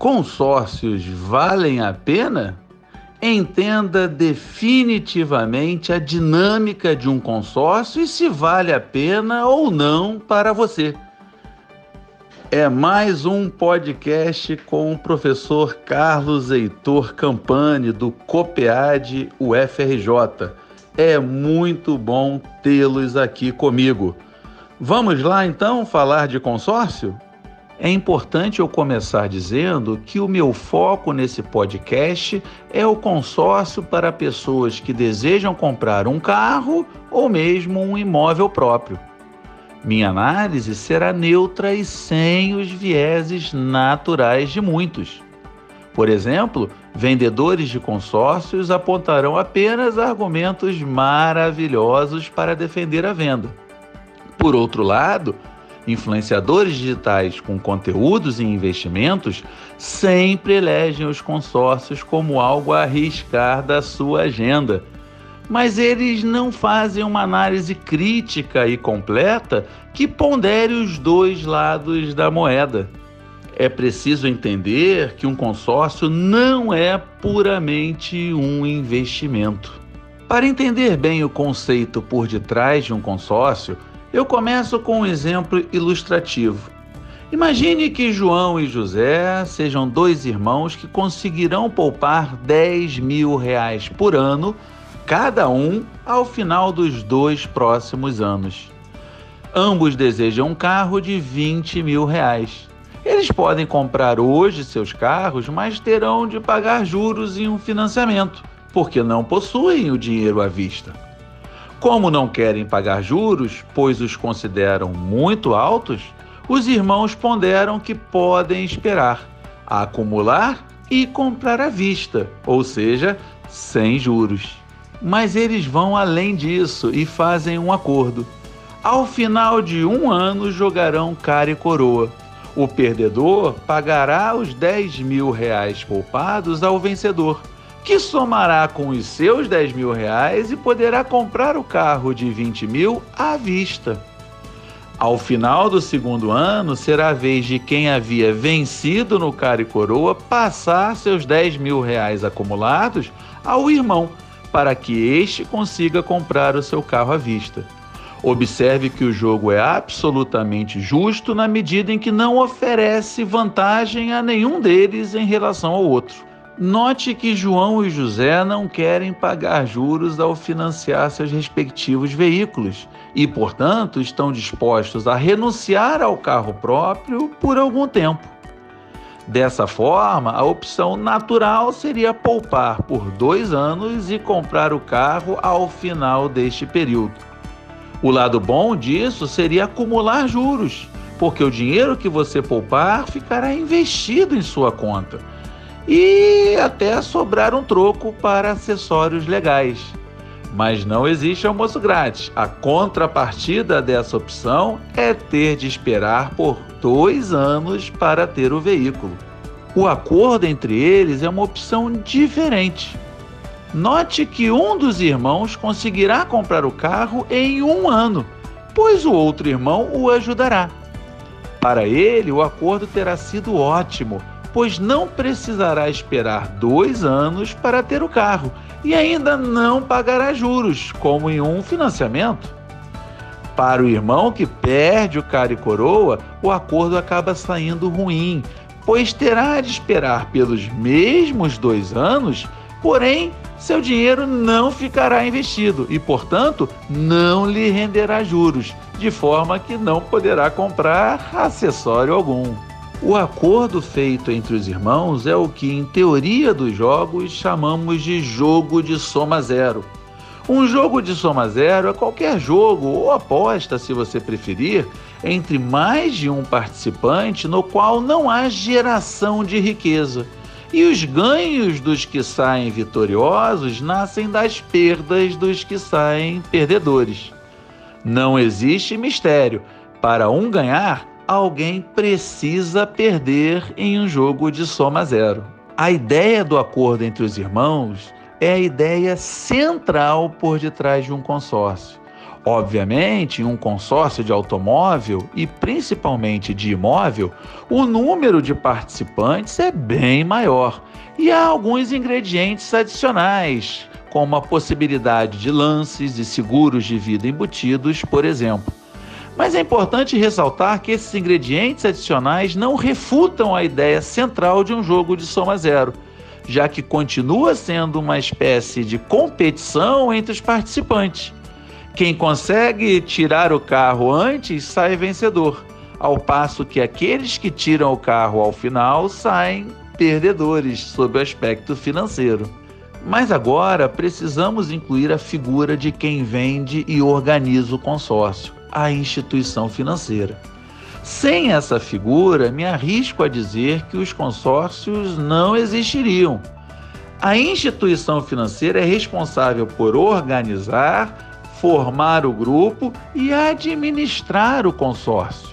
consórcios valem a pena? Entenda definitivamente a dinâmica de um consórcio e se vale a pena ou não para você. É mais um podcast com o professor Carlos Heitor Campani, do COPEAD UFRJ. É muito bom tê-los aqui comigo. Vamos lá então falar de consórcio? É importante eu começar dizendo que o meu foco nesse podcast é o consórcio para pessoas que desejam comprar um carro ou mesmo um imóvel próprio. Minha análise será neutra e sem os vieses naturais de muitos. Por exemplo, vendedores de consórcios apontarão apenas argumentos maravilhosos para defender a venda. Por outro lado, Influenciadores digitais com conteúdos e investimentos sempre elegem os consórcios como algo a arriscar da sua agenda. Mas eles não fazem uma análise crítica e completa que pondere os dois lados da moeda. É preciso entender que um consórcio não é puramente um investimento. Para entender bem o conceito por detrás de um consórcio, eu começo com um exemplo ilustrativo. Imagine que João e José sejam dois irmãos que conseguirão poupar 10 mil reais por ano, cada um, ao final dos dois próximos anos. Ambos desejam um carro de 20 mil reais. Eles podem comprar hoje seus carros, mas terão de pagar juros em um financiamento, porque não possuem o dinheiro à vista. Como não querem pagar juros, pois os consideram muito altos, os irmãos ponderam que podem esperar, acumular e comprar à vista, ou seja, sem juros. Mas eles vão além disso e fazem um acordo. Ao final de um ano, jogarão cara e coroa. O perdedor pagará os 10 mil reais poupados ao vencedor que somará com os seus 10 mil reais e poderá comprar o carro de 20 mil à vista. Ao final do segundo ano, será a vez de quem havia vencido no cara e coroa passar seus 10 mil reais acumulados ao irmão, para que este consiga comprar o seu carro à vista. Observe que o jogo é absolutamente justo na medida em que não oferece vantagem a nenhum deles em relação ao outro. Note que João e José não querem pagar juros ao financiar seus respectivos veículos e, portanto, estão dispostos a renunciar ao carro próprio por algum tempo. Dessa forma, a opção natural seria poupar por dois anos e comprar o carro ao final deste período. O lado bom disso seria acumular juros, porque o dinheiro que você poupar ficará investido em sua conta e até sobrar um troco para acessórios legais. Mas não existe almoço grátis. A contrapartida dessa opção é ter de esperar por dois anos para ter o veículo. O acordo entre eles é uma opção diferente. Note que um dos irmãos conseguirá comprar o carro em um ano, pois o outro irmão o ajudará. Para ele, o acordo terá sido ótimo, pois não precisará esperar dois anos para ter o carro e ainda não pagará juros, como em um financiamento. Para o irmão que perde o cara e coroa, o acordo acaba saindo ruim, pois terá de esperar pelos mesmos dois anos, porém seu dinheiro não ficará investido e, portanto, não lhe renderá juros, de forma que não poderá comprar acessório algum. O acordo feito entre os irmãos é o que, em teoria dos jogos, chamamos de jogo de soma zero. Um jogo de soma zero é qualquer jogo ou aposta, se você preferir, entre mais de um participante no qual não há geração de riqueza. E os ganhos dos que saem vitoriosos nascem das perdas dos que saem perdedores. Não existe mistério. Para um ganhar, alguém precisa perder em um jogo de soma zero. A ideia do acordo entre os irmãos é a ideia central por detrás de um consórcio. Obviamente, em um consórcio de automóvel e principalmente de imóvel, o número de participantes é bem maior e há alguns ingredientes adicionais, como a possibilidade de lances e seguros de vida embutidos, por exemplo. Mas é importante ressaltar que esses ingredientes adicionais não refutam a ideia central de um jogo de soma zero, já que continua sendo uma espécie de competição entre os participantes. Quem consegue tirar o carro antes sai vencedor, ao passo que aqueles que tiram o carro ao final saem perdedores sob o aspecto financeiro. Mas agora precisamos incluir a figura de quem vende e organiza o consórcio, a instituição financeira. Sem essa figura, me arrisco a dizer que os consórcios não existiriam. A instituição financeira é responsável por organizar, formar o grupo e administrar o consórcio.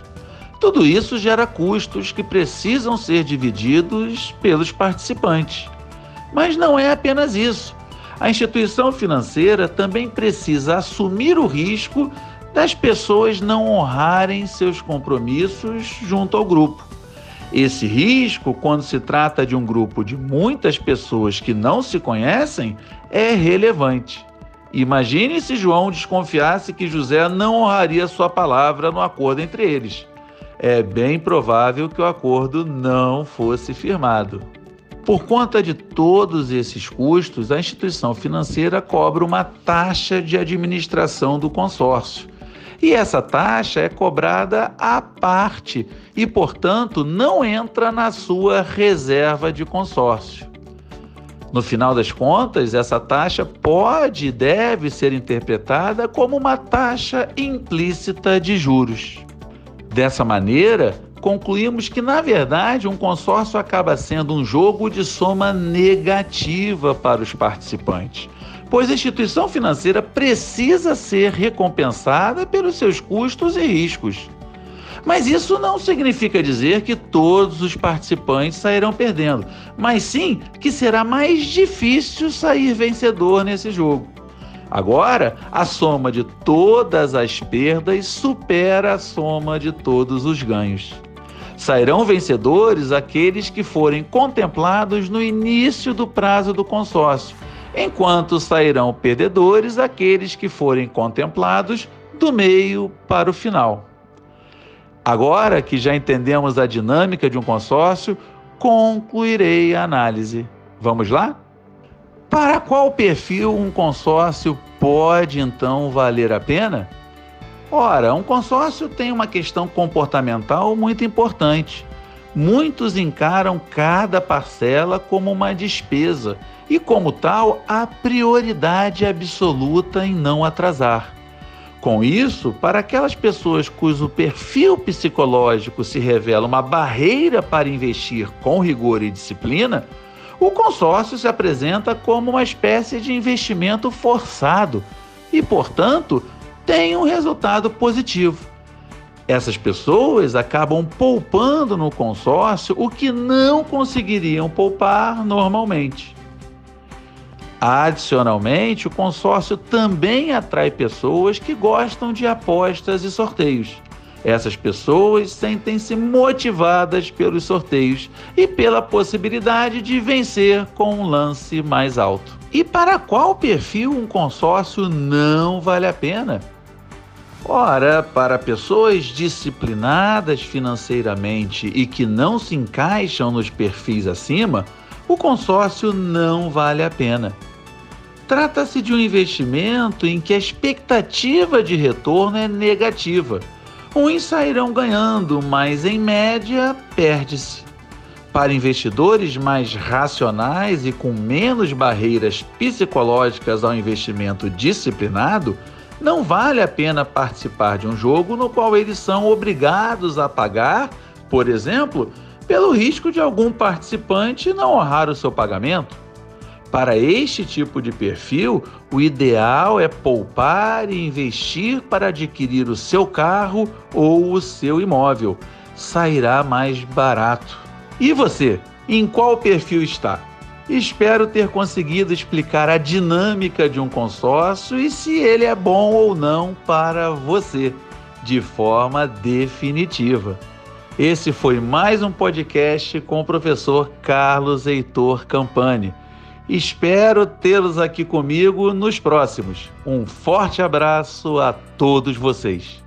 Tudo isso gera custos que precisam ser divididos pelos participantes. Mas não é apenas isso. A instituição financeira também precisa assumir o risco das pessoas não honrarem seus compromissos junto ao grupo. Esse risco, quando se trata de um grupo de muitas pessoas que não se conhecem, é relevante. Imagine se João desconfiasse que José não honraria sua palavra no acordo entre eles. É bem provável que o acordo não fosse firmado. Por conta de todos esses custos, a instituição financeira cobra uma taxa de administração do consórcio. E essa taxa é cobrada à parte e, portanto, não entra na sua reserva de consórcio. No final das contas, essa taxa pode e deve ser interpretada como uma taxa implícita de juros. Dessa maneira, concluímos que, na verdade, um consórcio acaba sendo um jogo de soma negativa para os participantes, pois a instituição financeira precisa ser recompensada pelos seus custos e riscos. Mas isso não significa dizer que todos os participantes sairão perdendo, mas sim que será mais difícil sair vencedor nesse jogo. Agora, a soma de todas as perdas supera a soma de todos os ganhos. Sairão vencedores aqueles que forem contemplados no início do prazo do consórcio, enquanto sairão perdedores aqueles que forem contemplados do meio para o final. Agora que já entendemos a dinâmica de um consórcio, concluirei a análise. Vamos lá? Para qual perfil um consórcio pode então valer a pena? Ora, um consórcio tem uma questão comportamental muito importante. Muitos encaram cada parcela como uma despesa e, como tal, a prioridade absoluta em não atrasar. Com isso, para aquelas pessoas cujo perfil psicológico se revela uma barreira para investir com rigor e disciplina, o consórcio se apresenta como uma espécie de investimento forçado e, portanto, tem um resultado positivo. Essas pessoas acabam poupando no consórcio o que não conseguiriam poupar normalmente. Adicionalmente, o consórcio também atrai pessoas que gostam de apostas e sorteios. Essas pessoas sentem-se motivadas pelos sorteios e pela possibilidade de vencer com um lance mais alto. E para qual perfil um consórcio não vale a pena? Ora, para pessoas disciplinadas financeiramente e que não se encaixam nos perfis acima, o consórcio não vale a pena. Trata-se de um investimento em que a expectativa de retorno é negativa. Uns sairão ganhando, mas em média perde-se. Para investidores mais racionais e com menos barreiras psicológicas ao investimento disciplinado, não vale a pena participar de um jogo no qual eles são obrigados a pagar, por exemplo, pelo risco de algum participante não honrar o seu pagamento. Para este tipo de perfil, o ideal é poupar e investir para adquirir o seu carro ou o seu imóvel. Sairá mais barato. E você, em qual perfil está? Espero ter conseguido explicar a dinâmica de um consórcio e se ele é bom ou não para você, de forma definitiva. Esse foi mais um podcast com o professor Carlos Heitor Campani. Espero tê-los aqui comigo nos próximos. Um forte abraço a todos vocês.